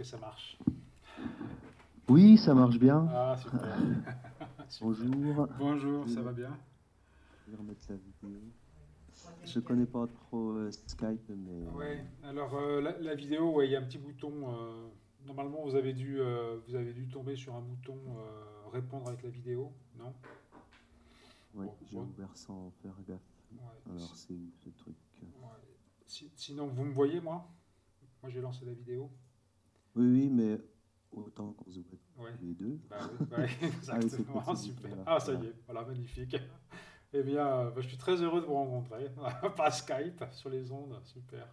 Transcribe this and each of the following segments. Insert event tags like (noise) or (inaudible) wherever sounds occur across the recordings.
que ça marche Oui, ça marche bien. Ah, super. (laughs) Bonjour. Bonjour, ça va bien? Je vais remettre la vidéo. Je connais pas trop euh, Skype, mais. Ouais, alors euh, la, la vidéo, ouais, il y a un petit bouton. euh, normalement, vous avez, dû, euh, vous avez dû tomber sur un bouton euh, répondre avec la vidéo, non? Bon, j'ai bon. ouvert sans faire gaffe. Ouais, Alors, c'est ce truc? Ouais. Si- sinon, vous me voyez, moi? Moi, j'ai lancé la vidéo. Oui, oui, mais autant qu'on se voit les deux. Bah oui, (laughs) Ah exactement. petit, Super. voilà. Ah, ça y est, voilà, magnifique. (laughs) Eh bien, euh, bah, je suis très heureux de vous rencontrer. (laughs) Par Skype, sur les ondes, super.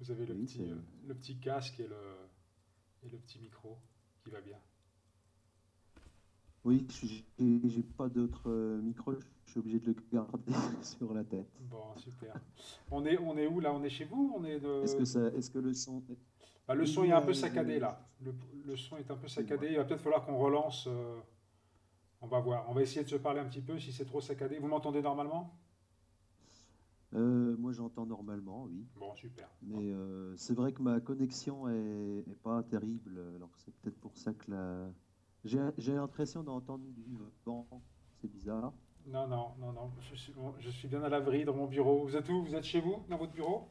Vous avez le, Oui, petit, euh, le petit casque et le, et le petit micro qui va bien. Oui, j'ai pas d'autre euh, micro, je suis obligé de le garder sur la tête. Bon, super. On est, on est où là? On est chez vous? On est de... Est-ce que, ça, est -ce que le son. Bah, le son est un peu euh, saccadé là. Le, le son est un peu saccadé. Il va peut-être falloir qu'on relance. euh, on va voir. On va essayer de se parler un petit peu si c'est trop saccadé. Vous m'entendez normalement? Euh, moi, j'entends normalement, oui. Bon, super. Mais euh, c'est vrai que ma connexion est, est pas terrible. Alors c'est peut-être pour ça que la. J'ai j'ai l'impression d'entendre du vent. C'est bizarre. Non, non, non, non. Je suis, je suis bien à l'abri dans mon bureau. Vous êtes où? Vous êtes chez vous Dans votre bureau?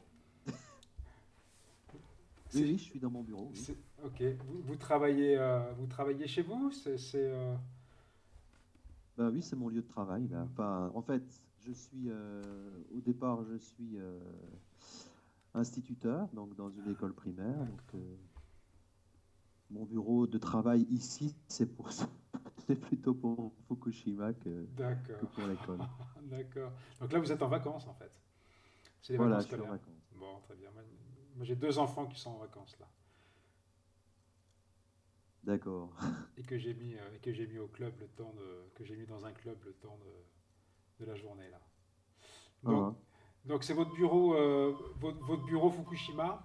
Oui, oui, je suis dans mon bureau. oui. Ok. Vous, vous travaillez, euh, vous travaillez chez vous C'est, euh, Bah oui, c'est mon lieu de travail là. Enfin, en fait, je suis euh, au départ, je suis instituteur, donc dans une école primaire. Donc, mon bureau de travail ici, c'est pour (laughs) c'est plutôt pour Fukushima que, que pour l'école. (laughs) D'accord. Donc là, vous êtes en vacances en fait. C'est les Voilà, vacances je suis en scolaires. vacances. Bon, très bien. J'ai deux enfants qui sont en vacances là. D'accord. (laughs) et que j'ai mis euh, et que j'ai mis au club le temps de que j'ai mis dans un club le temps de, de la journée là. Donc Ah, donc c'est votre bureau euh, votre, votre bureau Fukushima.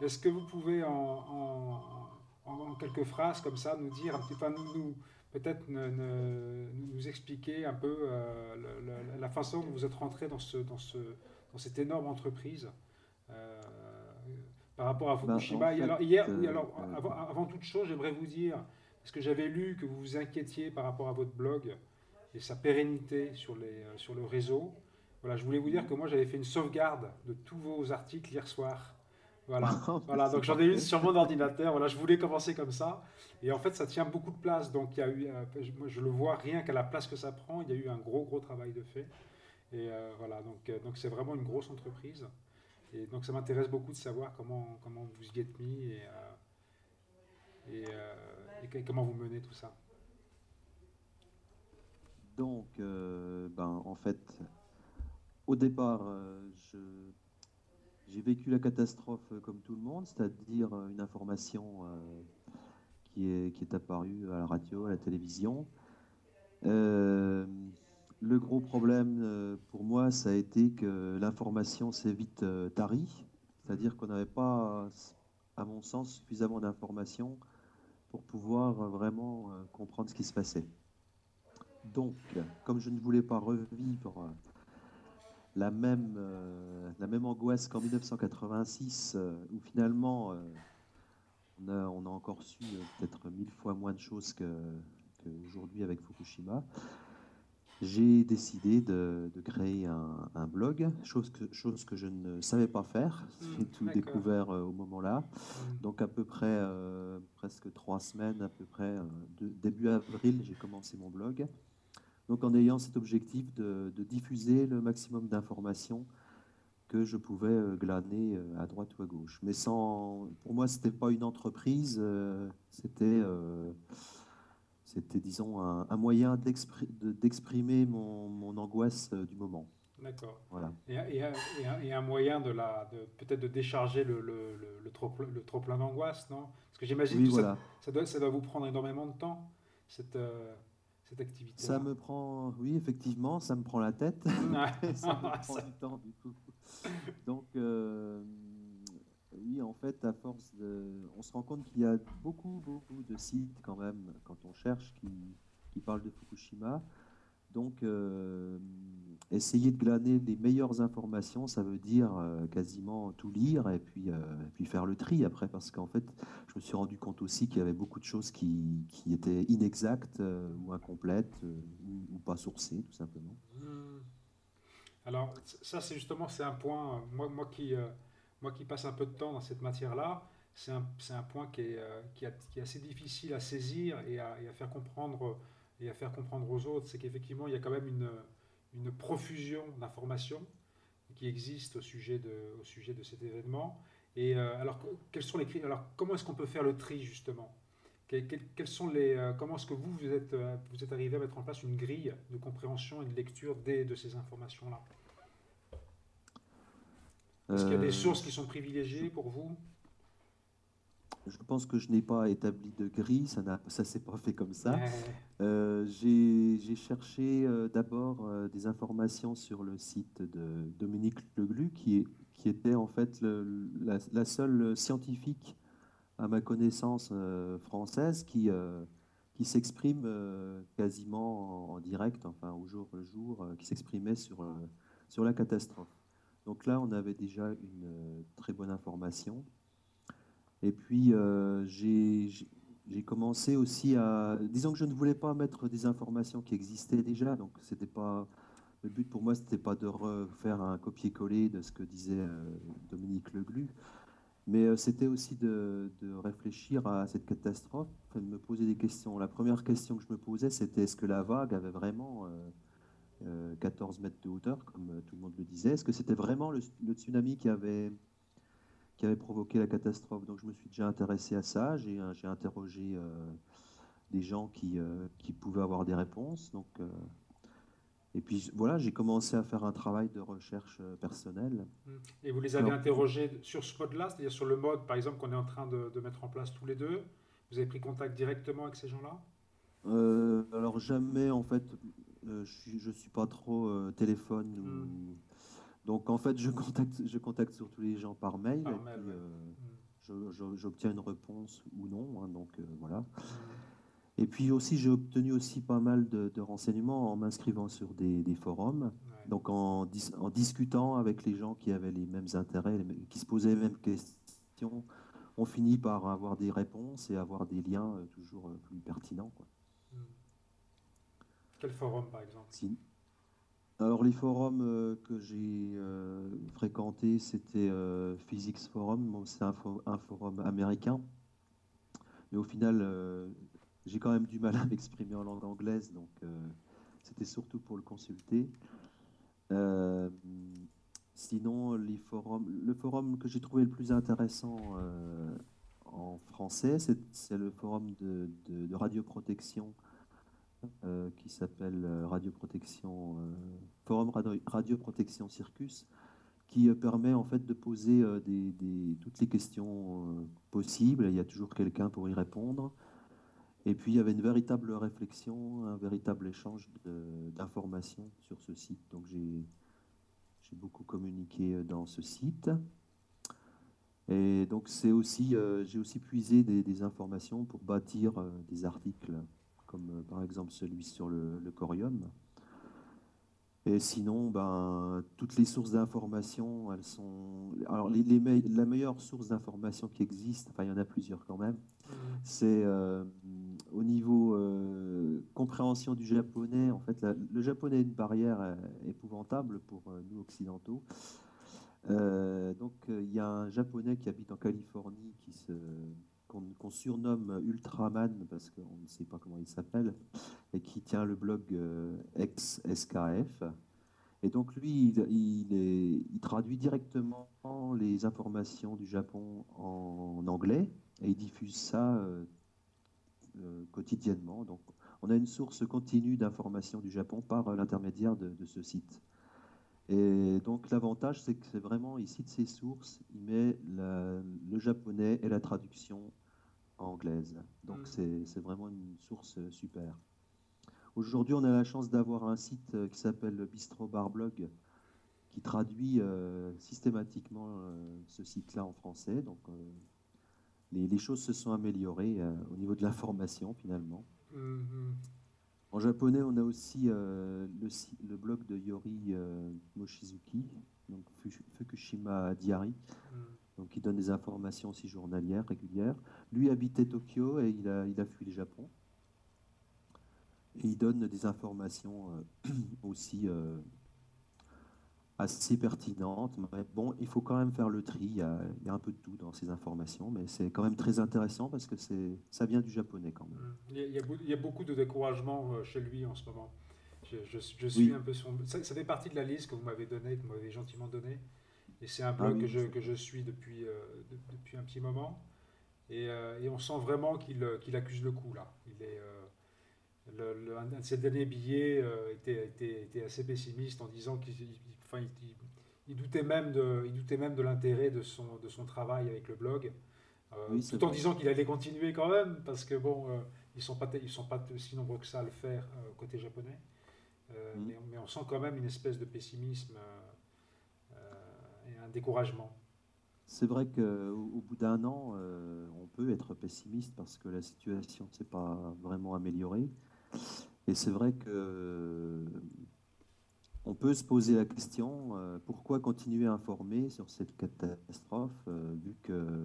Est-ce que vous pouvez en, en, en- en quelques phrases comme ça nous dire un petit peu nous, nous- peut-être nous expliquer un peu euh, la façon dont vous êtes rentré dans ce dans ce dans cette énorme entreprise. euh, par rapport à Ben, Fukushima. en alors, hier, oui, euh, alors, avant, avant toute chose, j'aimerais vous dire, parce que j'avais lu que vous vous inquiétiez par rapport à votre blog et sa pérennité sur, les, euh, sur le réseau. Voilà, je voulais vous dire que moi, j'avais fait une sauvegarde de tous vos articles hier soir. Voilà. (laughs) Voilà, donc j'en ai une sur mon ordinateur. Voilà, je voulais commencer comme ça. Et en fait, ça tient beaucoup de place. Donc, il y a eu, euh, je- moi, je le vois rien qu'à la place que ça prend. Il y a eu un gros, gros travail de fait. Et euh, voilà, donc euh, donc c'est vraiment une grosse entreprise. Et donc, ça m'intéresse beaucoup de savoir comment comment vous y êtes mis et euh, euh, comment vous menez tout ça. Donc, euh, ben, en fait, au départ, j'ai vécu la catastrophe comme tout le monde, c'est-à-dire une information qui est, qui est apparue à la radio, à la télévision. Le gros problème euh, pour moi, ça a été que l'information s'est vite euh, tarie, c'est-à-dire qu'on n'avait pas, à mon sens, suffisamment d'informations pour pouvoir euh, vraiment comprendre ce qui se passait. Donc, comme je ne voulais pas revivre la même, angoisse qu'en 1986, euh, où finalement on, a, encore su peut-être mille fois moins de choses qu'aujourd'hui avec Fukushima, j'ai décidé de, de créer un, un blog, chose que, chose que je ne savais pas faire. Hmm, (laughs) J'ai tout découvert euh, au moment-là. Mm. Donc à peu près euh, presque trois semaines, à peu près euh, de- début avril, j'ai commencé mon blog. Donc en ayant cet objectif de, de diffuser le maximum d'informations que je pouvais glaner à droite ou à gauche. Mais sans, pour moi, c'était pas une entreprise, c'était, c'était disons un, un moyen d'expri- de- d'exprimer mon, mon angoisse euh, du moment. D'accord. Voilà. Et, et un- et un, et un moyen de la, de, peut-être de décharger le, le, le, le trop, le trop plein d'angoisse, non? Parce que j'imagine Oui, que ça- ça, doit, ça doit vous prendre énormément de temps, cette, euh, cette activité. Ça me prend, oui, effectivement, ça me prend la tête. (laughs) (laughs) ça me (laughs) prend du temps du coup. Donc, euh, oui, en fait, à force de. On se rend compte qu'il y a beaucoup, beaucoup de sites quand même, quand on cherche, qui, qui parlent de Fukushima. Donc, essayer de glaner les meilleures informations, ça veut dire euh, quasiment tout lire et puis, euh, puis faire le tri après, parce qu'en fait, je me suis rendu compte aussi qu'il y avait beaucoup de choses qui, qui étaient inexactes euh, ou incomplètes ou, pas sourcées, tout simplement. Hmm. Alors, ça, c'est justement c'est un point, moi, moi, qui, moi qui passe un peu de temps dans cette matière-là, c'est un, point qui est, qui, est, assez difficile à saisir et à, faire comprendre et à faire comprendre aux autres, c'est qu'effectivement, il y a quand même une profusion d'informations qui existe au sujet de, cet événement. Et euh, alors, quels sont les Alors, comment est-ce qu'on peut faire le tri justement? Quels, sont les, euh, Comment est-ce que vous vous êtes, euh, vous êtes arrivé à mettre en place une grille de compréhension et de lecture des, de ces informations-là? Est-ce qu'il y a des sources qui sont privilégiées pour vous? Je pense que je n'ai pas établi de grille, ça ne s'est pas fait comme ça. Euh, j'ai cherché euh, d'abord euh, des informations sur le site de Dominique Leglu, qui, qui était en fait la, seule scientifique, à ma connaissance française, qui, qui s'exprime quasiment en, direct, enfin au jour le jour, qui s'exprimait sur, sur la catastrophe. Donc là, on avait déjà une très bonne information. Et puis, euh, j'ai commencé aussi à. Disons que je ne voulais pas mettre des informations qui existaient déjà, donc c'était pas. Le but pour moi, c'était pas de refaire un copier-coller de ce que disait euh, Dominique Leglu, mais euh, c'était aussi de, réfléchir à cette catastrophe, de me poser des questions. La première question que je me posais, c'était est-ce que la vague avait vraiment 14 mètres de hauteur, comme tout le monde le disait Est-ce que c'était vraiment le, tsunami qui avait qui avait provoqué la catastrophe? Donc je me suis déjà intéressé à ça. J'ai euh, interrogé euh, des gens qui, euh, qui, pouvaient avoir des réponses. Donc, et puis voilà, j'ai commencé à faire un travail de recherche personnelle. Mmh. Et vous les avez interrogés sur ce mode-là, c'est-à-dire sur le mode, par exemple, qu'on est en train de, de, mettre en place tous les deux? Vous avez pris contact directement avec ces gens-là? Alors jamais, en fait, je ne suis, pas trop téléphone ou mmh. Donc en fait, je contacte, je contacte surtout les gens par mail, et puis euh, j'obtiens une réponse ou non. Hein, donc euh, voilà. Et puis aussi, j'ai obtenu aussi pas mal de, renseignements en m'inscrivant sur des, forums. Donc en, en, discutant avec les gens qui avaient les mêmes intérêts, qui se posaient les mêmes questions, on finit par avoir des réponses et avoir des liens euh, toujours plus pertinents. Quoi. Quel forum par exemple alors les forums euh, que j'ai euh, fréquentés, c'était euh, Physics Forum, c'est un, forum américain. Mais au final, j'ai quand même du mal à m'exprimer en langue anglaise, donc c'était surtout pour le consulter. sinon, les forums, le forum que j'ai trouvé le plus intéressant en français, c'est le forum de radioprotection euh, qui s'appelle euh, Radioprotection, euh, Forum Radioprotection Circus, qui permet en fait de poser toutes les questions possibles. Il y a toujours quelqu'un pour y répondre. Et puis il y avait une véritable réflexion, un véritable échange d'informations sur ce site. Donc j'ai beaucoup communiqué dans ce site. Et donc c'est aussi, j'ai aussi puisé des, informations pour bâtir des articles comme euh, par exemple celui sur le, corium. Et sinon, ben, toutes les sources d'information, elles sont. Alors, les, la meilleure source d'information qui existe, enfin, il y en a plusieurs quand même, mmh. c'est euh, au niveau euh, compréhension du japonais. En fait, le japonais est une barrière épouvantable pour nous occidentaux. donc, il y a un japonais qui habite en Californie qui se qu'on surnomme Ultraman parce qu'on ne sait pas comment il s'appelle, et qui tient le blog euh, ex-SKF. Et donc lui, il, traduit directement les informations du Japon en, anglais et il diffuse ça euh, euh, quotidiennement. Donc on a une source continue d'informations du Japon par l'intermédiaire de, ce site. Et donc l'avantage, c'est que c'est vraiment, il cite ses sources, il met le japonais et la traduction anglaise. Donc mm. c'est vraiment une source euh, super. Aujourd'hui, on a la chance d'avoir un site euh, qui s'appelle Bistro Bar Blog, qui traduit euh, systématiquement ce site-là en français. Donc les, les, choses se sont améliorées au niveau de l'information finalement. Mm-hmm. En japonais, on a aussi le, le, blog de Yori Moshizuki, donc Fukushima Diary, mm. donc il donne des informations aussi journalières, régulières. Lui habitait Tokyo et il a, il a fui le Japon. Et il donne des informations euh, (clears throat) aussi euh, assez pertinentes. Mais bon, il faut quand même faire le tri. Il y, a, un peu de tout dans ces informations, mais c'est quand même très intéressant parce que ça vient du japonais quand même. Mm. Il y a, beaucoup de découragement euh, chez lui en ce moment. Je, suis un peu son... ça, fait partie de la liste que vous m'avez donnée, que vous m'avez gentiment donnée. Et c'est un blog ah que, je, que je suis depuis, depuis un petit moment. Et, et on sent vraiment qu'il accuse le coup là. Il est, le, un de ses derniers billets euh, était, était, était, assez pessimiste en disant qu'il enfin, il, doutait même de, il doutait même de l'intérêt de son, de son travail avec le blog, euh, tout en disant qu'il allait continuer quand même, parce que bon, euh, ils sont pas ils sont pas aussi nombreux que ça à le faire côté japonais, mais, mais, on sent quand même une espèce de pessimisme et un découragement. C'est vrai qu'au bout d'un an, on peut être pessimiste parce que la situation ne s'est pas vraiment améliorée. Et c'est vrai que on peut se poser la question euh, pourquoi continuer à informer sur cette catastrophe euh, vu que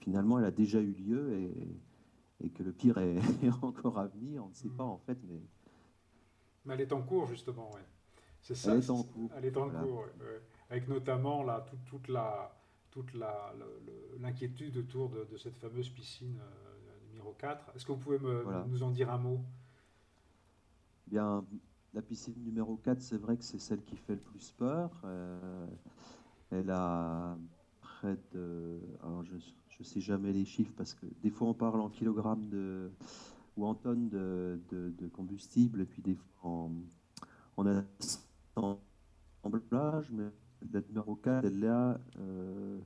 finalement elle a déjà eu lieu et, et que le pire est, (laughs) encore à venir. On ne sait pas en fait, mais. Mais elle est en cours justement, ouais. C'est ça. Elle est en cours. Elle est en cours, avec notamment là, toute, toute la toute l'inquiétude autour de, cette fameuse piscine euh, numéro 4. Est-ce que vous pouvez me, nous en dire un mot? Bien, la piscine numéro 4, c'est vrai que c'est celle qui fait le plus peur. Euh, elle a près de. Je ne sais jamais les chiffres parce que des fois, on parle en kilogrammes de, ou en tonnes de, de, combustible, et puis des fois en, en assemblage. Mais la numéro 4, elle a euh,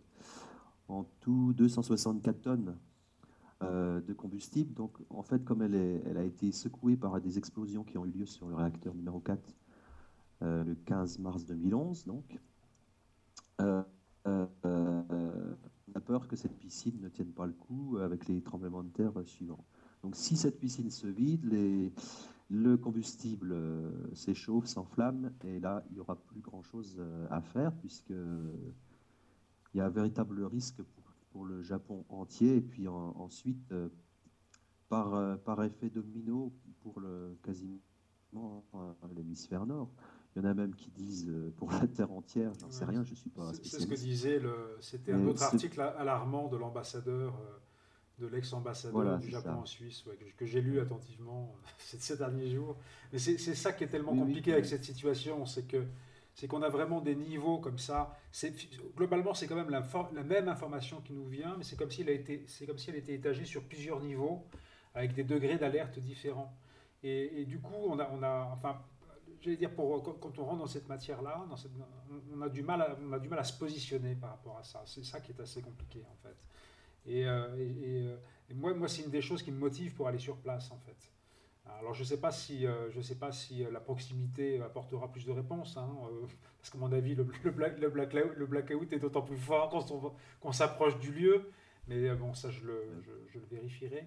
en tout 264 tonnes. Euh, de combustible. Donc, en fait, comme elle, a été secouée par des explosions qui ont eu lieu sur le réacteur numéro 4 euh, le 15 mars 2011, donc, euh, on a peur que cette piscine ne tienne pas le coup avec les tremblements de terre suivants. Donc, si cette piscine se vide, le combustible s'échauffe, s'enflamme, et là, il n'y aura plus grand-chose à faire, puisque il y a un véritable risque pour pour le Japon entier, et puis ensuite, euh, par, euh, par effet domino, pour le quasiment euh, l'hémisphère nord. Il y en a même qui disent pour la Terre entière, j'en sais rien, je suis pas C'est ce que disait, le, c'était un autre article alarmant de l'ambassadeur, de l'ex-ambassadeur du Japon en Suisse, que, j'ai lu attentivement (laughs) ces derniers jours. Mais c'est ça qui est tellement compliqué avec cette situation, c'est que c'est qu'on a vraiment des niveaux comme ça. Globalement, c'est quand même la, même information qui nous vient, mais c'est comme, a comme si elle était étagée sur plusieurs niveaux, avec des degrés d'alerte différents. Et, du coup, on a, on a enfin, j'allais dire, pour, quand on rentre dans cette matière-là, on, a du mal à, on a du mal à se positionner par rapport à ça. C'est ça qui est assez compliqué, en fait. Et, euh, euh, et moi, moi c'est une des choses qui me motive pour aller sur place, en fait. Alors je ne sais pas si, euh, sais pas si euh, la proximité apportera plus de réponses, hein, euh, (laughs) parce qu'à mon avis, le, le, black, le, le, blackout est d'autant plus fort quand on, s'approche du lieu. Mais bon, ça, je le, je, le vérifierai.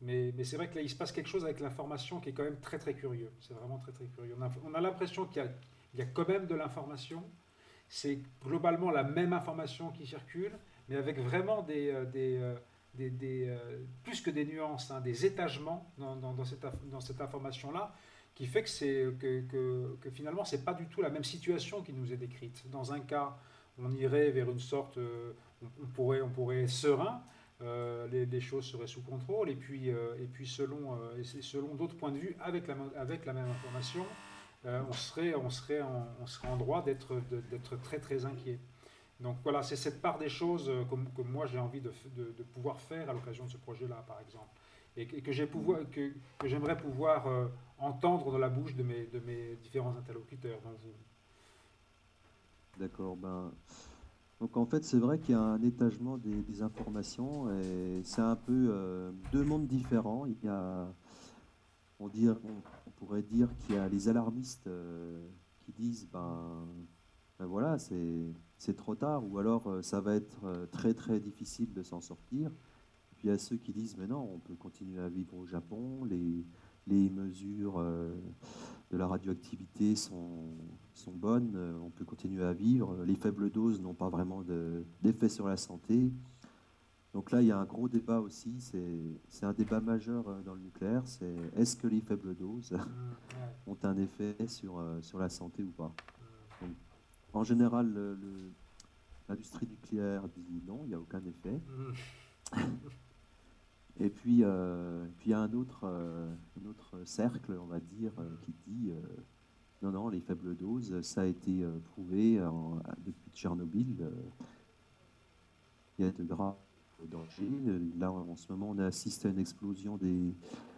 Mais, mais c'est vrai que là, il se passe quelque chose avec l'information qui est quand même très très curieux. C'est vraiment très très curieux. On a, a l'impression qu'il y, y, a quand même de l'information. C'est globalement la même information qui circule, mais avec vraiment des, des euh, plus que des nuances, hein, des étagements dans, cette, information-là, qui fait que, finalement, ce n'est pas du tout la même situation qui nous est décrite. Dans un cas, on irait vers une sorte, euh, on, pourrait, on pourrait être serein, euh, les, choses seraient sous contrôle, et puis, selon, d'autres points de vue, avec la, même information, on, serait, en, droit d'être, très inquiet. Donc voilà, c'est cette part des choses euh, que, moi j'ai envie de, pouvoir faire à l'occasion de ce projet-là, par exemple. Et, que, que, que j'aimerais pouvoir euh, entendre dans la bouche de mes, de mes différents interlocuteurs. D'accord. Ben, donc en fait, c'est vrai qu'il y a un étagement des, informations et c'est un peu euh, deux mondes différents. Il y a, on, dire, on, pourrait dire qu'il y a les alarmistes qui disent ben, ben voilà, c'est c'est trop tard, ou alors euh, ça va être euh, très très difficile de s'en sortir. puis il y a ceux qui disent, mais non, on peut continuer à vivre au Japon, les, les mesures de la radioactivité sont, sont bonnes, on peut continuer à vivre. Les faibles doses n'ont pas vraiment d'effet sur la santé. Donc là, il y a un gros débat aussi, c'est un débat majeur dans le nucléaire, c'est est-ce que les faibles doses mmh, ont un effet sur, sur la santé ou pas? En général, l'industrie nucléaire dit non, il n'y a aucun effet. Mmh. Et puis, euh, puis il y a un autre, euh, un autre cercle, on va dire, euh, qui dit non, non, les faibles doses, ça a été prouvé depuis Tchernobyl. il y a de graves dangers. Là, en ce moment, on assiste à une explosion des,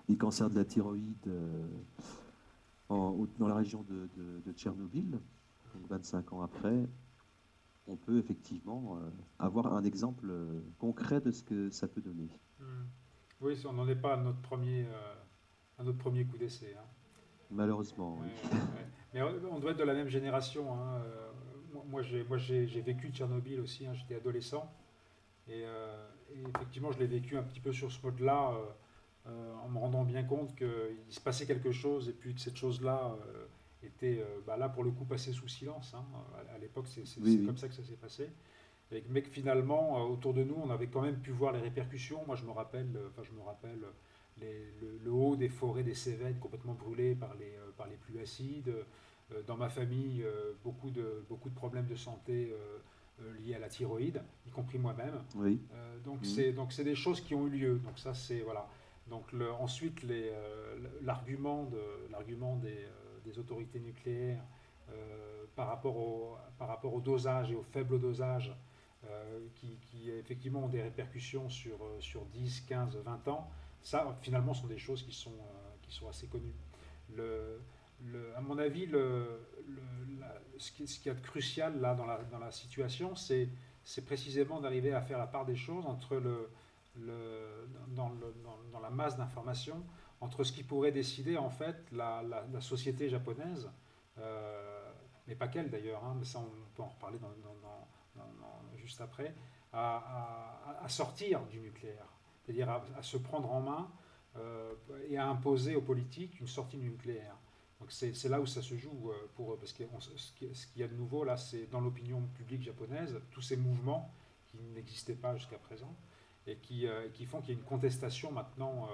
des cancers de la thyroïde en, dans la région de, de, Tchernobyl. Donc 25 ans après, on peut effectivement avoir un exemple concret de ce que ça peut donner. Mmh. Oui, on n'en est pas à notre premier, euh, notre premier coup d'essai. Hein. Malheureusement, oui. Mais on doit être de la même génération. Hein. Euh, moi, j'ai vécu Tchernobyl aussi, hein. j'étais adolescent. Euh, et, effectivement, je l'ai vécu un petit peu sur ce mode-là, en me rendant bien compte qu'il se passait quelque chose et puis que cette chose-là était, bah, là, pour le coup, passée sous silence. À, l'époque, c'est comme ça que ça s'est passé mais que finalement, euh, autour de nous, on avait quand même pu voir les répercussions. Moi, je me rappelle, euh, enfin, je me rappelle le, haut des forêts des Cévennes complètement brûlées par les, euh, par les pluies acides. Dans ma famille, beaucoup, de, beaucoup de problèmes de santé liés à la thyroïde, y compris moi-même. Oui. donc, c'est, donc, c'est des choses qui ont eu lieu. Donc, ça, c'est. Voilà. Donc, le, ensuite, l'argument, de, l'argument des, des autorités nucléaires par, rapport au, par rapport au dosage et au faible dosage euh, qui, effectivement ont des répercussions sur, euh, sur 10, 15, 20 ans, ça finalement sont des choses qui sont, euh, qui sont assez connues. Le, le, à mon avis, le, ce, qui, ce qui est crucial là dans la, dans la situation, c'est, c'est précisément d'arriver à faire la part des choses entre le, le, dans, dans, dans, la masse d'informations, entre ce qui pourrait décider en fait la, société japonaise, mais pas qu'elle d'ailleurs, hein, mais ça on peut en reparler juste après, à, sortir du nucléaire, c'est-à-dire à, se prendre en main euh, et à imposer aux politiques une sortie du nucléaire. Donc c'est là où ça se joue euh, pour parce que ce qu'il y a de nouveau là, c'est dans l'opinion publique japonaise tous ces mouvements qui n'existaient pas jusqu'à présent et euh, qui font qu'il y a une contestation maintenant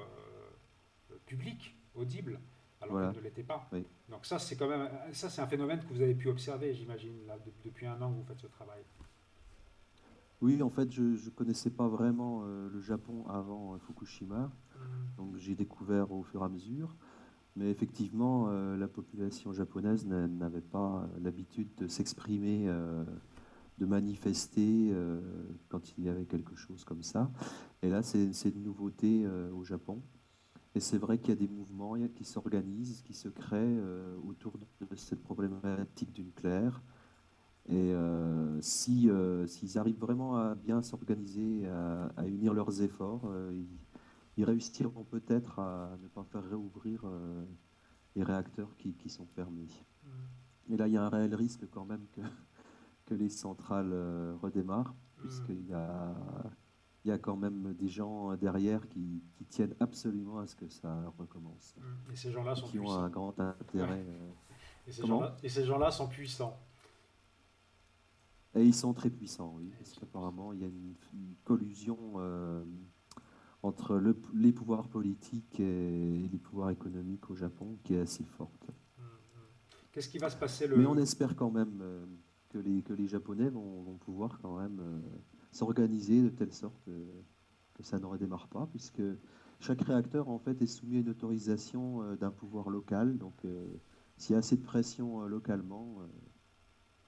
publique, audible, alors qu'elle ne l'était pas. Donc ça c'est quand même ça c'est un phénomène que vous avez pu observer, j'imagine, depuis un an que vous faites ce travail. Oui, en fait, je ne connaissais pas vraiment euh, le Japon avant euh, Fukushima, mmh. donc j'ai découvert au fur et à mesure. Mais effectivement, euh, la population japonaise n'avait pas l'habitude de s'exprimer, de manifester quand il y avait quelque chose comme ça. Et là, c'est une nouveauté au Japon. Et c'est vrai qu'il y a des mouvements qui s'organisent, qui se créent autour de cette problématique du nucléaire. Et euh, si, euh, s'ils arrivent vraiment à bien s'organiser, à, unir leurs efforts, euh, ils, réussiront peut-être à ne pas faire réouvrir les réacteurs qui, qui sont fermés. Mm. Et là, il y a un réel risque quand même que, que les centrales redémarrent, mm. puisqu'il y a, il y a quand même des gens derrière qui, qui, tiennent absolument à ce que ça recommence. Mm. Et ces gens-là sont qui ont un grand intérêt. Et ces gens-là gens sont puissants. Et ils sont très puissants, oui, parce qu'apparemment, il y a une, collusion euh, entre le, les pouvoirs politiques et les pouvoirs économiques au Japon qui est assez forte. Mmh, mmh. Qu'est-ce qui va se passer le... Mais on espère quand même euh, que, les, que les Japonais vont, vont pouvoir quand même euh, s'organiser de telle sorte que ça ne redémarre pas, puisque chaque réacteur en fait est soumis à une autorisation d'un pouvoir local. Donc, s'il y a assez de pression localement,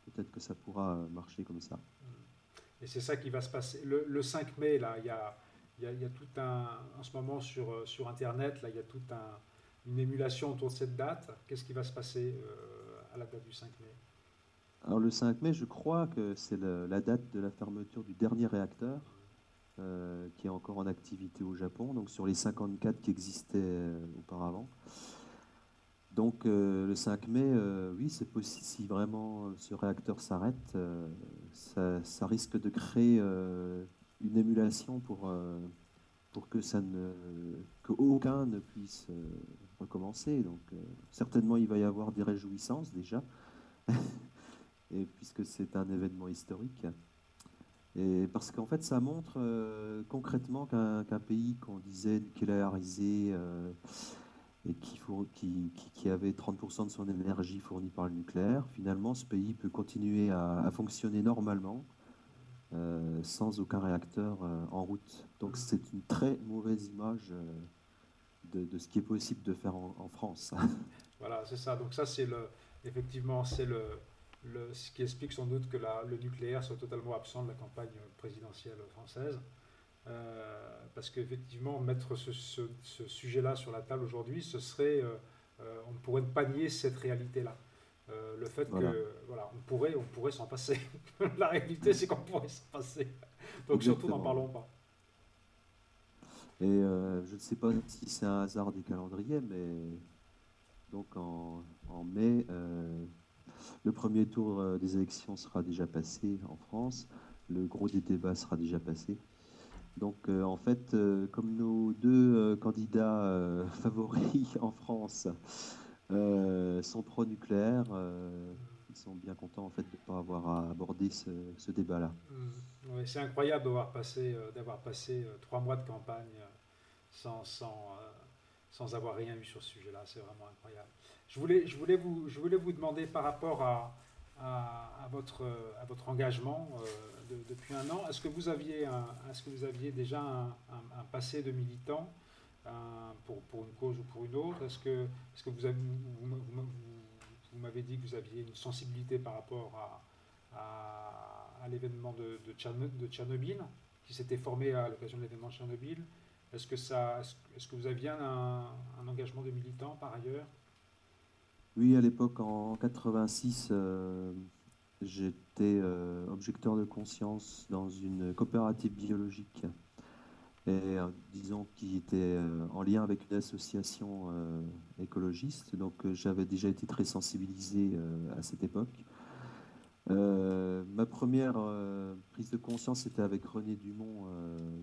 peut-être que ça pourra marcher comme ça. Mm. Et c'est ça qui va se passer. Le, 5 mai, là, il y a, tout un. En ce moment, sur, sur Internet, là, il y a toute un, une émulation autour de cette date. Qu'est-ce qui va se passer euh, à la date du 5 mai? Alors, le 5 mai, je crois que c'est la date de la fermeture du dernier réacteur. Euh, qui est encore en activité au Japon, donc sur les 54 qui existaient euh, auparavant. Donc euh, le 5 mai, oui, c'est possible. Si vraiment ce réacteur s'arrête, ça, risque de créer une émulation pour, que ça ne, que aucun ne puisse recommencer. Donc certainement il va y avoir des réjouissances déjà, et puisque c'est un événement historique. Et parce qu'en fait, ça montre concrètement qu'un pays qu'on disait nucléarisé et qui, qui, qui, avait 30% de son énergie fournie par le nucléaire, finalement, ce pays peut continuer à, fonctionner normalement euh, sans aucun réacteur euh, en route. Donc c'est une très mauvaise image euh, de, ce qui est possible de faire en, France. voilà, c'est ça. Donc ça, c'est le, effectivement, c'est le, le, ce qui explique sans doute que la, le nucléaire soit totalement absent de la campagne présidentielle française. Euh, parce qu'effectivement, mettre ce, ce, sujet-là sur la table aujourd'hui, ce serait, euh, euh, on ne pourrait pas nier cette réalité-là. le fait que, voilà, on pourrait, on pourrait s'en passer. (laughs) la réalité, c'est qu'on pourrait s'en passer. Donc surtout, n'en parlons pas. Et je ne sais pas si c'est un hasard des calendriers, mais donc en, en mai, le premier tour des élections sera déjà passé en France. Le gros des débats sera déjà passé. Donc euh, en fait, euh, comme nos deux euh, candidats (laughs) favoris en France sont pro-nucléaires, ils sont bien contents en fait de ne pas avoir à aborder ce, débat-là. Mmh. c'est incroyable d'avoir passé, d'avoir passé trois mois de campagne sans, sans, sans, avoir rien eu sur ce sujet-là. C'est vraiment incroyable. Je voulais, je voulais, vous, je voulais vous demander par rapport à, à, votre, à votre engagement depuis un an. Est-ce que vous aviez, est-ce que vous aviez déjà un, passé de militant pour, pour, une cause ou pour une autre? Est-ce que, est-ce que vous, avez, vous, m'avez dit que vous aviez une sensibilité par rapport à, à, l'événement de, de, Tchernobyl, qui s'était formé à l'occasion de l'événement de Tchernobyl? Est-ce que, ça, est-ce que vous aviez un, engagement de militant par ailleurs? Oui, à l'époque, en 86, J'étais euh, objecteur de conscience dans une coopérative biologique euh, disons qui était euh, en lien avec une association écologiste. Donc j'avais déjà été très sensibilisé à cette époque. ma première prise de conscience était avec René Dumont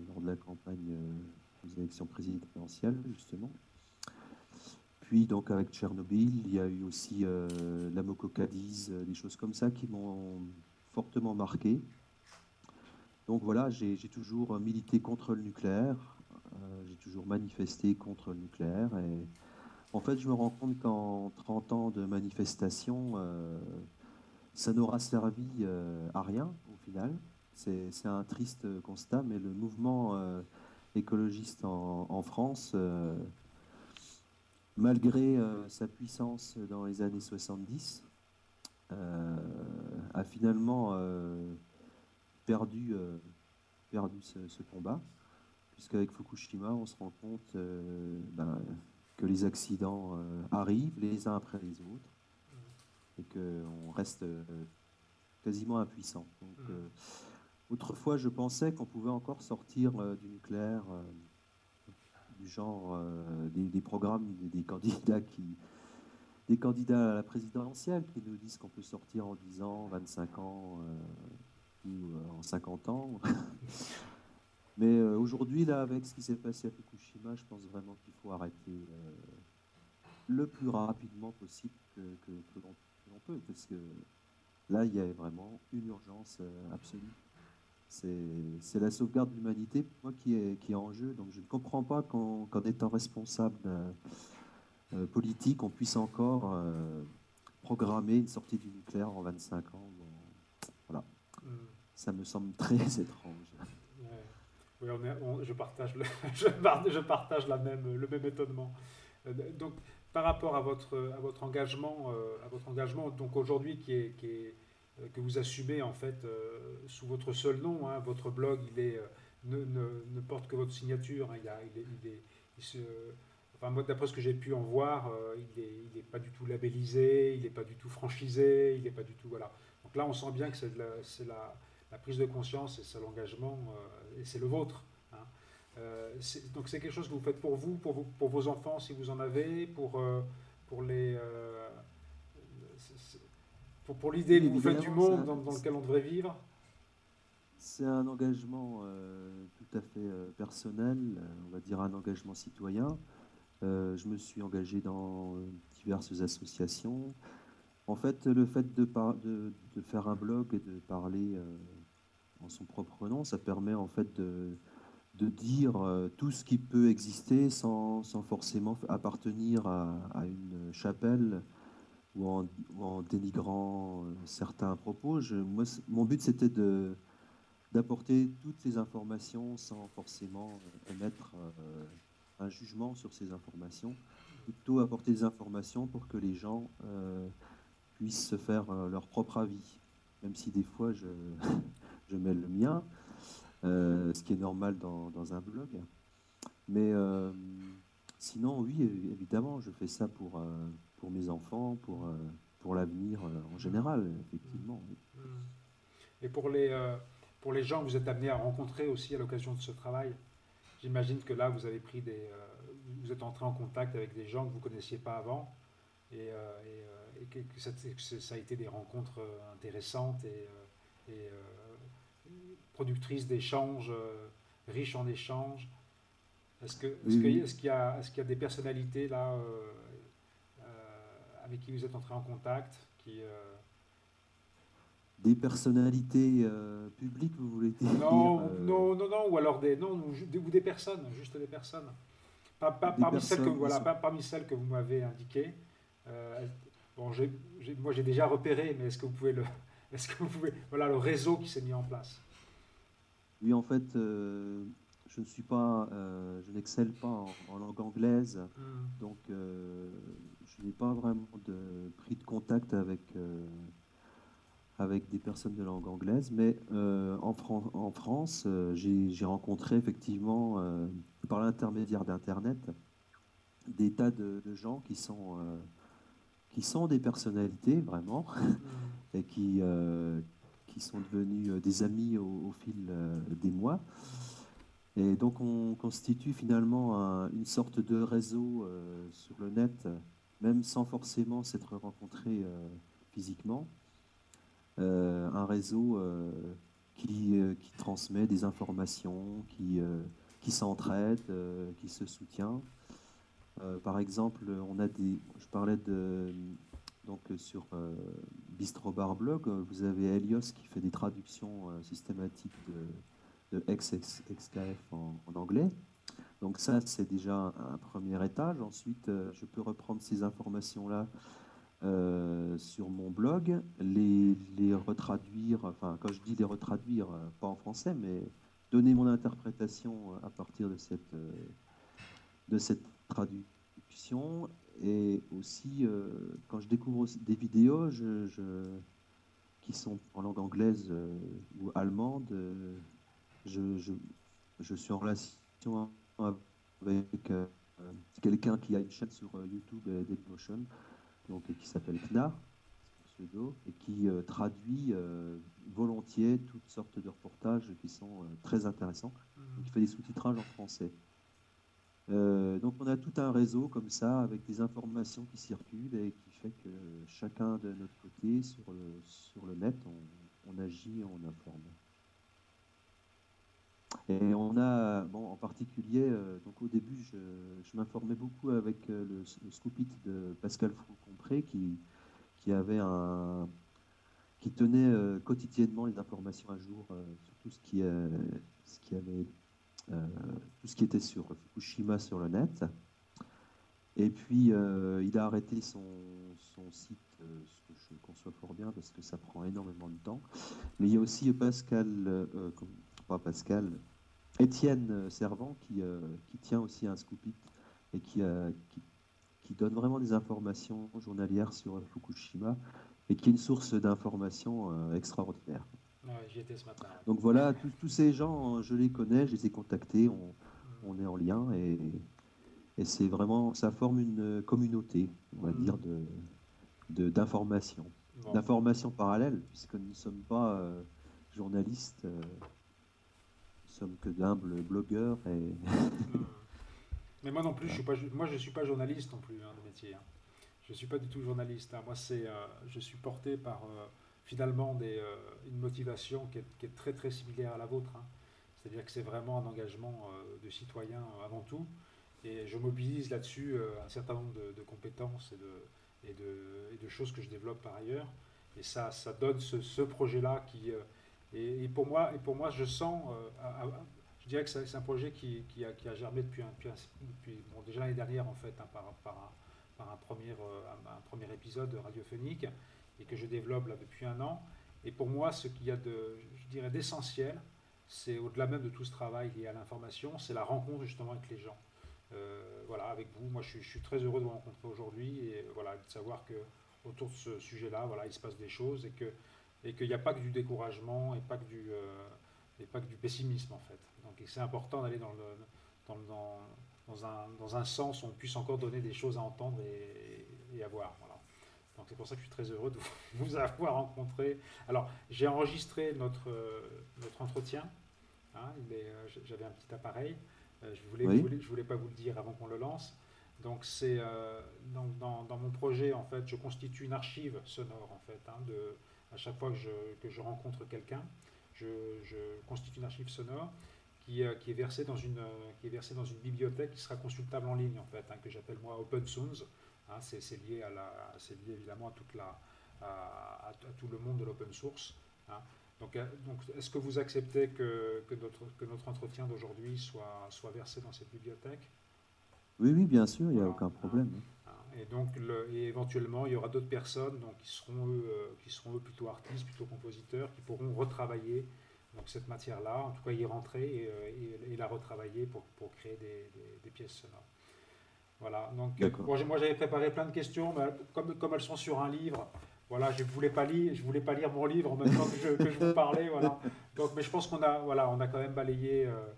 lors de la campagne aux élections présidentielles, justement. Puis donc avec Tchernobyl, il y a eu aussi euh, la Mococadise, euh, des choses comme ça qui m'ont fortement marqué. Donc voilà, j'ai toujours milité contre le nucléaire, euh, j'ai toujours manifesté contre le nucléaire. En fait, je me rends compte qu'en 30 ans de manifestation, ça n'aura servi à rien au final. C'est un triste constat, mais le mouvement écologiste en France malgré euh, sa puissance dans les années 70, euh, a finalement euh, perdu, perdu ce, combat, puisqu'avec Fukushima, on se rend compte ben, que les accidents arrivent les uns après les autres et qu'on reste quasiment impuissant. Donc, autrefois, je pensais qu'on pouvait encore sortir du nucléaire du genre euh, des, programmes des, candidats qui des candidats à la présidentielle qui nous disent qu'on peut sortir en 10 ans, 25 ans euh, ou euh, en 50 ans. (laughs) Mais aujourd'hui, là, avec ce qui s'est passé à Fukushima, je pense vraiment qu'il faut arrêter le plus rapidement possible que, que, l'on peut, parce que là, il y a vraiment une urgence absolue c'est la sauvegarde de l'humanité moi qui est, qui est en jeu. Donc je ne comprends pas qu'en étant responsable euh, euh, politique, on puisse encore euh, programmer une sortie du nucléaire en 25 ans. voilà. Mm. Ça me semble très (laughs) étrange. Oui, je, partage le, (laughs) je, partage la même, le même étonnement. Donc, par rapport à votre, à votre engagement, à votre engagement donc aujourd'hui qui est, qui est que vous assumez en fait euh, sous votre seul nom. Hein. Votre blog, il euh, ne, porte que votre signature. Hein. Il, est, d'après ce que j'ai pu en voir, il n'est pas du tout labellisé, il n'est pas du tout franchisé, il n'est pas du tout. Voilà. Donc là, on sent bien que c'est la, prise de conscience et c'est l'engagement, et c'est le vôtre. Hein. donc c'est quelque chose que vous faites pour vous, pour, vos enfants si vous en avez, pour les pour, pour l'idée du monde dans, lequel on devrait vivre C'est un engagement euh, tout à fait euh, personnel, euh, on va dire un engagement citoyen. je me suis engagé dans diverses associations. En fait, le fait de, de, de faire un blog et de parler en son propre nom, ça permet en fait de, de dire tout ce qui peut exister sans, sans forcément appartenir à, à, une chapelle ou en, en dénigrant euh, certains propos. Moi, mon but, c'était d'apporter toutes ces informations sans forcément émettre euh, un jugement sur ces informations, plutôt apporter des informations pour que les gens euh, puissent se faire leur propre avis, même si des fois je, (laughs) je mets le mien. Euh, ce qui est normal dans, un blog. Mais euh, sinon, oui, évidemment, je fais ça pour, euh, pour mes enfants, pour, pour l'avenir en général, effectivement. Et pour les, pour les gens que vous êtes amenés à rencontrer aussi à l'occasion de ce travail, j'imagine que là, vous avez pris des, vous êtes entré en contact avec des gens que vous ne connaissiez pas avant, et, et, que, ça, ça, a été des rencontres intéressantes et, et productrice d'échanges, euh, riche en échanges. Est-ce qu'il est qu y, a, est y a des personnalités là euh, euh, avec qui vous êtes entré en contact qui, Des personnalités publiques, vous voulez dire non, non, non, non, ou alors des, non, ou des personnes, juste des personnes. Pas, pas, parmi, celles que, voilà, pas parmi celles que vous m'avez indiquées. bon, moi j'ai déjà repéré, mais est-ce que vous pouvez le, (laughs) est-ce que vous pouvez, voilà, le réseau qui s'est mis en place? Oui, en fait, euh, je ne suis pas, euh, je n'excelle pas en, langue anglaise, hmm. donc euh, je n'ai pas vraiment de, pris de contact avec, avec des personnes de langue anglaise, mais en, en, France, j'ai rencontré effectivement, par l'intermédiaire d'Internet, des tas de, gens qui sont, qui sont des personnalités vraiment, hmm. (laughs) et qui, qui sont devenus euh, des amis au, fil euh, des mois. Et donc on constitue finalement une sorte de réseau euh, sur le net, même sans forcément s'être rencontré physiquement. un réseau qui, qui, transmet des informations, qui, s'entraide, qui se soutient. par exemple, on a des, je parlais de, donc euh, sur euh, Bistro Bar Blog, euh, vous avez Elios qui fait des traductions systématiques de, de en, anglais. Donc ça, c'est déjà un, premier étage. Ensuite, je peux reprendre ces informations-là sur mon blog, les, retraduire, enfin quand je dis les retraduire, pas en français, mais donner mon interprétation à partir de cette, de cette traduction et aussi, euh, quand je découvre des vidéos qui sont en langue anglaise euh, ou allemande, euh, je, je, suis en relation avec quelqu'un qui a une chaîne sur YouTube et Dailymotion, donc qui s'appelle Knar, pseudo, et qui traduit volontiers toutes sortes de reportages qui sont très intéressants, mmh. qui fait des sous-titrages en français. Euh, donc on a tout un réseau comme ça avec des informations qui circulent et qui fait que chacun de notre côté sur le, sur le net, on, agit et on informe. Et on a, bon, en particulier, euh, donc au début, je, je m'informais beaucoup avec euh, le, le, Scoopit de Pascal Foucompré qui, qui avait un, qui tenait quotidiennement les informations à jour sur tout ce qui, ce qui avait euh, tout ce qui était sur Fukushima sur le net. Et puis, euh, il a arrêté son, son site, euh, ce que je conçois fort bien parce que ça prend énormément de temps. Mais il y a aussi Pascal, pas Pascal, Étienne Servant qui, qui, tient aussi un Scoopit et qui, qui, qui, donne vraiment des informations journalières sur Fukushima et qui est une source d'informations extraordinaire ce matin. Donc voilà, tous ces gens, je les connais, je les ai contactés, on, on est en lien et, et c'est vraiment, ça forme une communauté, on va mm. dire, de, d'informations. D'informations parallèles, puisque nous ne sommes pas euh, journalistes, euh, sommes que d'humbles blogueurs. Et mm. (laughs) Mais moi non plus, je suis pas, moi je ne suis pas journaliste non plus hein, de métier. Hein. Je ne suis pas du tout journaliste. Hein. Moi, c'est, euh, je suis porté par finalement des, euh, une motivation qui est, très très similaire à la vôtre. Hein. C'est-à-dire que c'est vraiment un engagement euh, de citoyen avant tout. et je mobilise là-dessus un certain nombre de, compétences et de, et, de, et de, choses que je développe par ailleurs. Et ça, ça donne ce, ce projet-là qui. Et, pour moi, je sens. je dirais que c'est un projet qui, a, germé depuis, déjà l'année dernière, en fait, hein, par, un, premier, un, premier épisode radiophonique et que je développe depuis un an. Et pour moi, ce qu'il y a de, je dirais, d'essentiel, c'est au-delà même de tout ce travail lié à l'information, c'est la rencontre justement avec les gens. Euh, voilà, avec vous, moi je suis, très heureux de vous rencontrer aujourd'hui et voilà, de savoir que autour de ce sujet-là, voilà, il se passe des choses et que et qu'il n'y a pas que du découragement et pas que du euh, et pas que du pessimisme en fait. Donc c'est important d'aller dans le dans, dans, dans, un, dans un sens où on puisse encore donner des choses à entendre et, et à voir. Voilà. Donc c'est pour ça que je suis très heureux de (laughs) vous avoir rencontré. Alors j'ai enregistré notre, euh, notre entretien. Hein, euh, J'avais un petit appareil. Euh, je ne voulais, je voulais, pas vous le dire avant qu'on le lance. Donc c'est dans, dans, mon projet en fait, je constitue une archive sonore en fait. Hein, de, à chaque fois que je, que je rencontre quelqu'un, je, je, constitue une archive sonore qui, qui, est versée dans une qui est versée dans une bibliothèque qui sera consultable en ligne en fait, hein, que j'appelle moi Open Source. Hein, c'est lié, à la, lié évidemment à, toute la, à, tout le monde de l'open source. Hein. Donc, euh, donc est-ce que vous acceptez que, que, notre, que notre entretien d'aujourd'hui soit, soit versé dans cette bibliothèque? Oui, oui, bien sûr, il n'y a aucun problème. Et donc, et éventuellement, il y aura d'autres personnes donc, qui, seront eux, euh, qui seront eux plutôt artistes, plutôt compositeurs, qui pourront retravailler donc, cette matière-là, en tout cas y rentrer et, euh, et, la retravailler pour, pour créer des, des pièces sonores. Voilà, donc moi j'avais préparé plein de questions, mais comme, comme elles sont sur un livre, voilà, je ne voulais, pas lire, je voulais pas lire mon livre en même temps que je, que je vous parlais. Voilà. Donc, mais je pense qu'on a, voilà, on a quand même balayé, euh,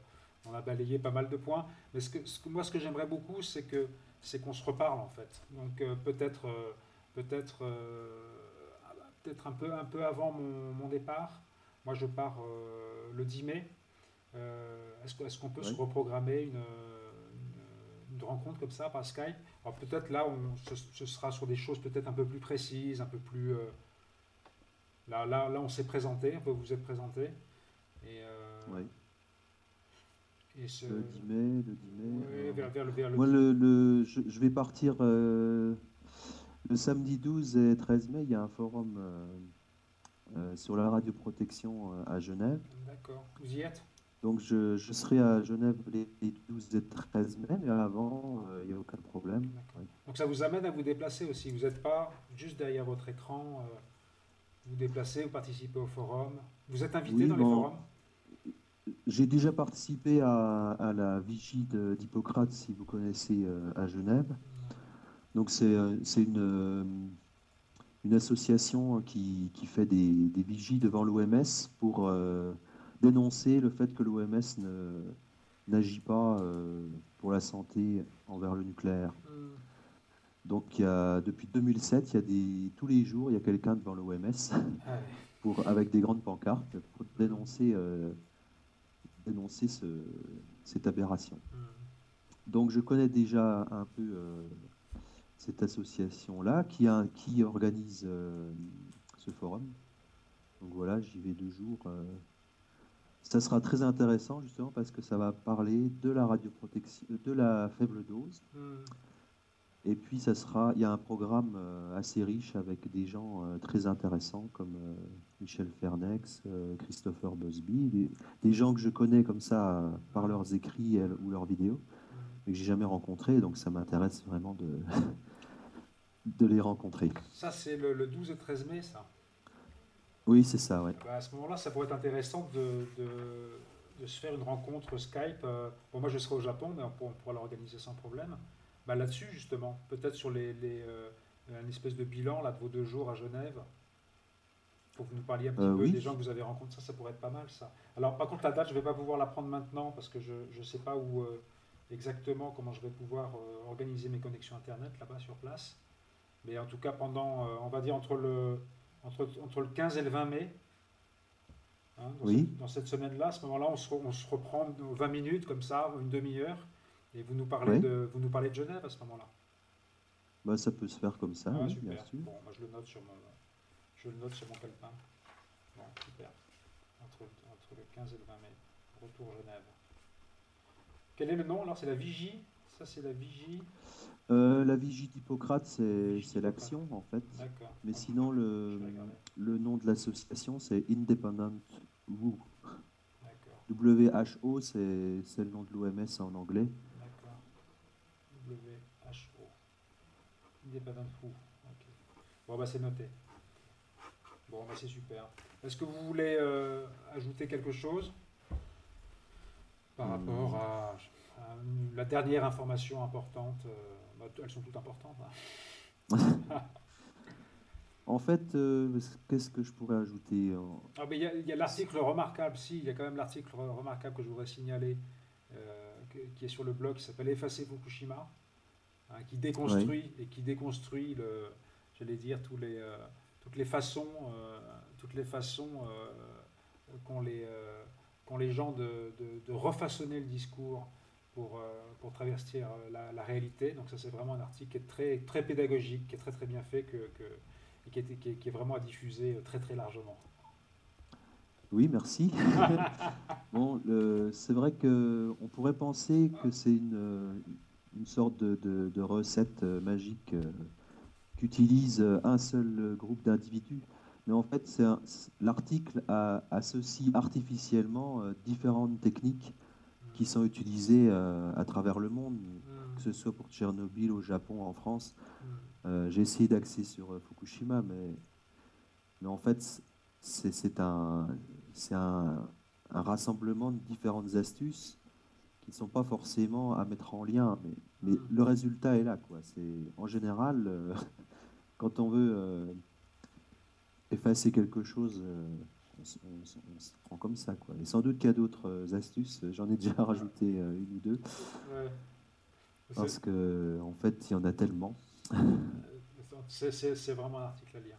on a balayé pas mal de points. Mais ce que, ce que moi, ce que j'aimerais beaucoup, c'est que c'est qu'on se reparle en fait. Donc euh, peut-être euh, peut-être peut-être un peu, un peu avant mon, mon départ. Moi, je pars le 10 mai. Est-ce qu'on peut se reprogrammer une de rencontre comme ça par Skype? Alors peut-être là, on, ce, sera sur des choses peut-être un peu plus précises, un peu plus... Euh, là, là, là, on s'est présenté, on vous êtes présenté. Et, euh, oui. Et ce... Le 10 mai, le 10 mai. Oui, vers, vers, vers, le... Moi, le, le je, je, vais partir euh, le samedi 12 et 13 mai. Il y a un forum sur la radioprotection à Genève. D'accord. Vous y êtes? Donc je, serai à Genève les 12 et 13 mai, mais avant, euh, il n'y a aucun problème. Donc ça vous amène à vous déplacer aussi. Vous n'êtes pas juste derrière votre écran, euh, vous déplacez, vous participez au forum. Vous êtes invité dans les forums? J'ai déjà participé à, la vigie d'Hippocrate, si vous connaissez, euh, à Genève. Donc c'est une, une association qui, qui fait des, des, vigies devant l'OMS pour dénoncer le fait que l'OMS n'agit pas euh, pour la santé envers le nucléaire. Donc il y a, depuis 2007, il y a des, tous les jours, il y a quelqu'un devant l'OMS ah avec des grandes pancartes pour dénoncer, euh, dénoncer ce, cette aberration. Hmm. Donc je connais déjà un peu euh, cette association-là qui, qui organise ce forum. Donc voilà, j'y vais deux jours ça sera très intéressant justement parce que ça va parler de la radioprotection, de la faible dose. Hmm. Et puis ça sera, il y a un programme euh, assez riche avec des gens euh, très intéressants comme euh, Michel Fernex, Christopher Busby, des, gens que je connais comme ça par leurs écrits ou leurs vidéos, mais que j'ai jamais rencontrés. Donc ça m'intéresse vraiment de (laughs) de les rencontrer. Ça c'est le, le 12 et 13 mai, ça. Oui, c'est ça, ouais. Bah, à ce moment-là, ça pourrait être intéressant de, de, se faire une rencontre Skype. Bon, moi, je serai au Japon, mais on, pourra l'organiser sans problème. Bah, Là-dessus, justement, peut-être sur les, les euh, une espèce de bilan là, de vos deux jours à Genève, pour que vous nous parliez un petit euh, peu des gens que vous avez rencontrés. Ça, ça pourrait être pas mal, ça. Alors, par contre, la date, je ne vais pas pouvoir la prendre maintenant parce que je ne sais pas où exactement comment je vais pouvoir organiser mes connexions Internet là-bas sur place. Mais en tout cas, pendant, on va dire, entre le entre, entre le 15 et le 20 mai. Hein, dans, oui. cette, dans, cette, semaine-là, à ce moment-là, on se, on se, reprend 20 minutes comme ça, une demi-heure, et vous nous parlez, de, vous nous parlez de Genève à ce moment-là? Bah, ça peut se faire comme ça, ah, oui, bien sûr. Bon, moi, je le note sur mon, je le note sur mon calepin. Bon, super. Entre, entre, le 15 et le 20 mai, retour Genève. Quel est le nom? Alors C'est la Vigie Ça, c'est la vigie. Euh, la vigie d'Hippocrate, c'est l'action en fait. Mais sinon, le, le nom de l'association, c'est Independent WHO. WHO, c'est le nom de l'OMS en anglais. WHO. Independent WHO. Bon, bah c'est noté. Bon, bah c'est super. Est-ce que vous voulez euh, ajouter quelque chose par rapport à, la dernière information importante euh, bah, Elles sont toutes importantes. Hein. (laughs) en fait, euh, qu'est-ce que je pourrais ajouter ah, Il y a, l'article remarquable, si, il y a quand même l'article remarquable que je voudrais signaler, qui est sur le blog, qui s'appelle Effacer Fukushima, hein, qui déconstruit et qui déconstruit le, j'allais dire, tous les, toutes les façons toutes les façons euh, qu'ont les, euh, les gens de, de, refaçonner le discours pour, euh, pour travestir la, la, réalité. Donc ça c'est vraiment un article qui est très, très pédagogique, qui est très très bien fait que, que et qui est, qui, est, vraiment à diffuser très très largement. Oui, merci. (laughs) bon, c'est vrai qu'on pourrait penser que c'est une, une sorte de, de, de recette magique qu'utilise un seul groupe d'individus. Mais en fait, l'article associe artificiellement euh, différentes techniques qui sont utilisées euh, à travers le monde, que ce soit pour Tchernobyl, au Japon, en France. Euh, j'ai essayé d'axer sur Fukushima, mais, mais en fait, c'est un, un, un, rassemblement de différentes astuces qui ne sont pas forcément à mettre en lien, mais, mais le résultat est là. Quoi. En général, (laughs) quand on veut effacer quelque chose, euh, on, se prend comme ça. Quoi. Et sans doute qu'il y a d'autres euh, astuces, j'en ai déjà (laughs) rajouté euh, une ou deux. Parce que en fait, il y en a tellement. (laughs) C'est vraiment un article à lire.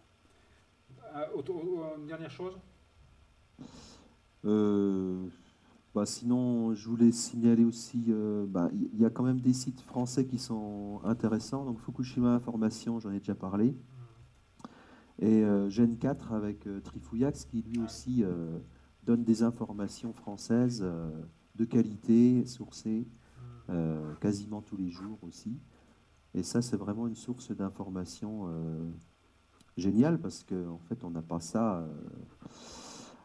une dernière chose? Bah, Sinon, je voulais signaler aussi, bah, il y a quand même des sites français qui sont intéressants. Donc Fukushima Information, j'en ai déjà parlé. Et euh, Gen 4 avec euh, Trifouillax qui lui aussi euh, donne des informations françaises de qualité, sourcées, quasiment tous les jours aussi. Et ça, c'est vraiment une source d'information géniale parce qu'en en fait, on n'a pas ça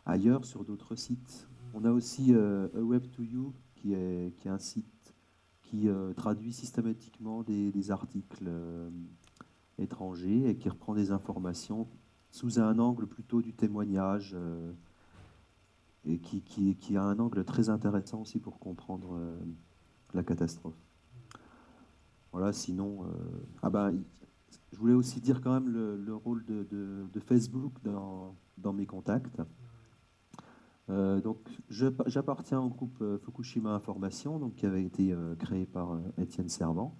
ailleurs sur d'autres sites. On a aussi A Web to You qui est, qui un site qui traduit systématiquement des, articles étranger et qui reprend des informations sous un angle plutôt du témoignage euh, et qui, qui, a un angle très intéressant aussi pour comprendre euh, la catastrophe. Voilà, sinon, euh, ah ben, je voulais aussi dire quand même le, rôle de, de, Facebook dans, dans, mes contacts. Donc, j'appartiens au groupe Fukushima Information, donc, qui avait été créé par Étienne Servant.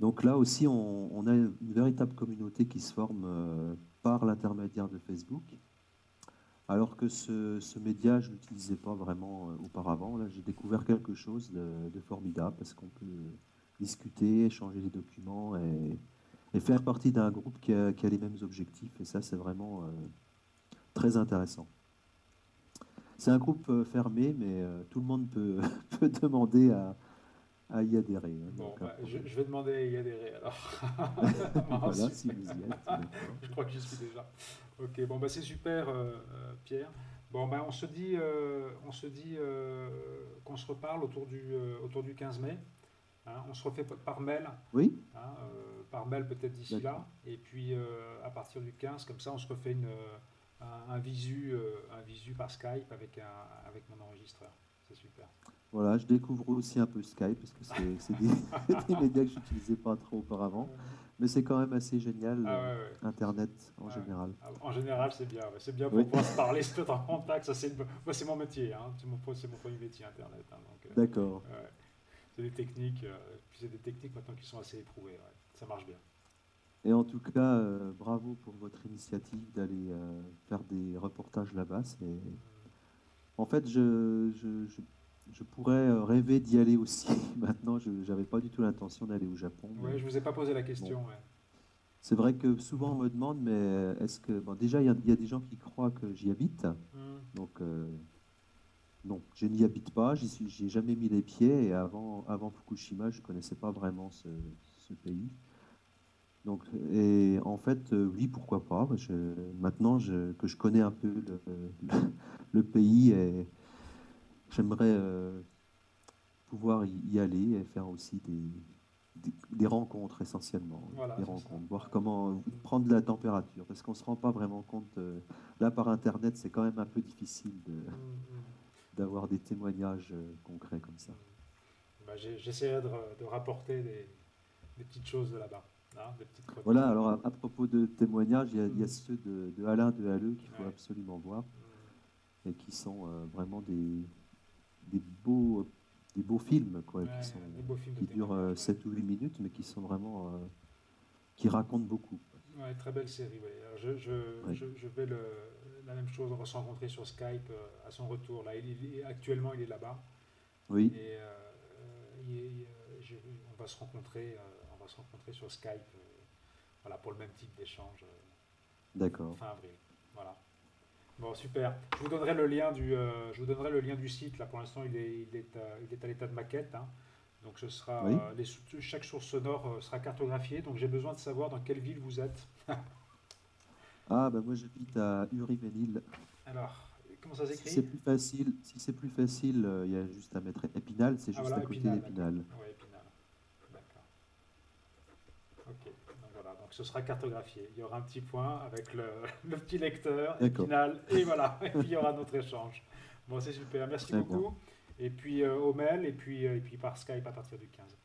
Donc là aussi, on, a une véritable communauté qui se forme euh, par l'intermédiaire de Facebook. Alors que ce, média, je ne l'utilisais pas vraiment euh, auparavant. Là, j'ai découvert quelque chose de, formidable parce qu'on peut discuter, échanger des documents et, faire partie d'un groupe qui a, les mêmes objectifs. Et ça, c'est vraiment euh, très intéressant. C'est un groupe fermé, mais tout le monde peut (laughs) demander à, à y adhérer. Hein, bon, bah, je, vais demander à y adhérer alors. (laughs) (laughs) voilà, si vous y êtes. je crois que j'y suis déjà. Ok, bon, bah, c'est super, euh, euh, Pierre. Bon, bah, on se dit, euh, on se dit qu'on se reparle autour du, autour du 15 mai. Hein. on se refait par mail. Oui. Hein, par mail peut-être d'ici là. Et puis à partir du 15, comme ça, on se refait une, un, un, visu, un visu par Skype avec, un, avec mon enregistreur. C'est super. Voilà, je découvre aussi un peu Skype parce que c'est (laughs) des, (laughs) des, médias que je n'utilisais pas trop auparavant. Mais c'est quand même assez génial, ah euh, Internet en général. Ah, en général, c'est bien. C'est bien pour pouvoir se parler, (laughs) se mettre en contact. Ça, c'est, c'est mon métier. Hein. C'est, mon, mon, premier métier, Internet. Hein, euh, D'accord. c'est des techniques. Euh, c'est des techniques maintenant qui sont assez éprouvées. Ça marche bien. Et en tout cas, bravo pour votre initiative d'aller faire des reportages là-bas. En fait, je, je, je je pourrais euh, rêver d'y aller aussi. (laughs) Maintenant, je n'avais pas du tout l'intention d'aller au Japon. Oui, je ne vous ai pas posé la question. C'est vrai que souvent on me demande, mais est-ce que. Bon, déjà, il y, a des gens qui croient que j'y habite. Hmm. Donc, euh, non, je n'y habite pas, j'y ai jamais mis les pieds et avant, avant Fukushima, je connaissais pas vraiment ce, ce pays. Donc, et en fait, euh, oui, pourquoi pas. Je, maintenant je- que je connais un peu le, le- le pays, et j'aimerais euh, pouvoir y, aller et faire aussi des, des, des rencontres essentiellement. Voilà, Des ça. rencontres, voir comment prendre la température, parce qu'on ne se rend pas vraiment compte. euh, là, par Internet, c'est quand même un peu difficile de- Mm, mm. d'avoir des témoignages concrets comme ça. Bah, J'essaierai de, de rapporter des, des petites choses de là-bas. Chroniques. Voilà, alors à, à propos de témoignages, il y a, il y a Mm. ceux de, de Alain de Halleux qu'il faut Ouais. absolument voir. Mm. et qui sont euh, vraiment des, des, beaux, des beaux films, quoi, Ouais, qui, sont, des beaux films de qui durent ouais. 7 ou 8 minutes, mais qui sont vraiment. euh, qui racontent beaucoup. Ouais, très belle série. Alors, je, je, Ouais. je, je vais le, la même chose. On va se rencontrer sur Skype euh, à son retour. Là, il, il- actuellement, il est là-bas. Oui, Et euh, il euh, on va se rencontrer. Se rencontrer sur Skype. euh, voilà, pour le même type d'échange. euh, d'accord. fin avril. Voilà. Bon, super. Je vous donnerai le lien du, euh, je vous donnerai le lien du site. Là, pour l'instant, il est, il est, à, il est à l'état de maquette. hein. Donc, ce sera, Oui. euh, les chaque source sonore sera cartographiée. Donc, j'ai besoin de savoir dans quelle ville vous êtes. (laughs) Ah, ben moi j'habite à Uriménil. Alors, comment ça Si c'est s'écrit plus facile, si c'est plus facile, euh, il y a juste à mettre Épinal, c'est Ah, juste voilà, à côté Épinal, d'Épinal Épinal. D'accord. Ok. Donc, voilà. Donc, ce sera cartographié. Il y aura un petit point avec le, (laughs) le petit lecteur. Épinal, et voilà. (laughs) Et puis, il y aura notre échange. Bon, c'est super. Merci beaucoup. Et puis, euh, au mail, et puis, euh, et puis par Skype à partir du 15.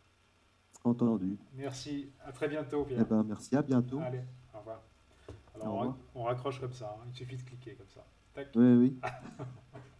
Entendu. Merci, à très bientôt Eh ben, merci, à bientôt. Allez, au revoir. Alors Au revoir. on raccroche comme ça, hein. il suffit de cliquer comme ça. Tac. Oui, oui. (laughs)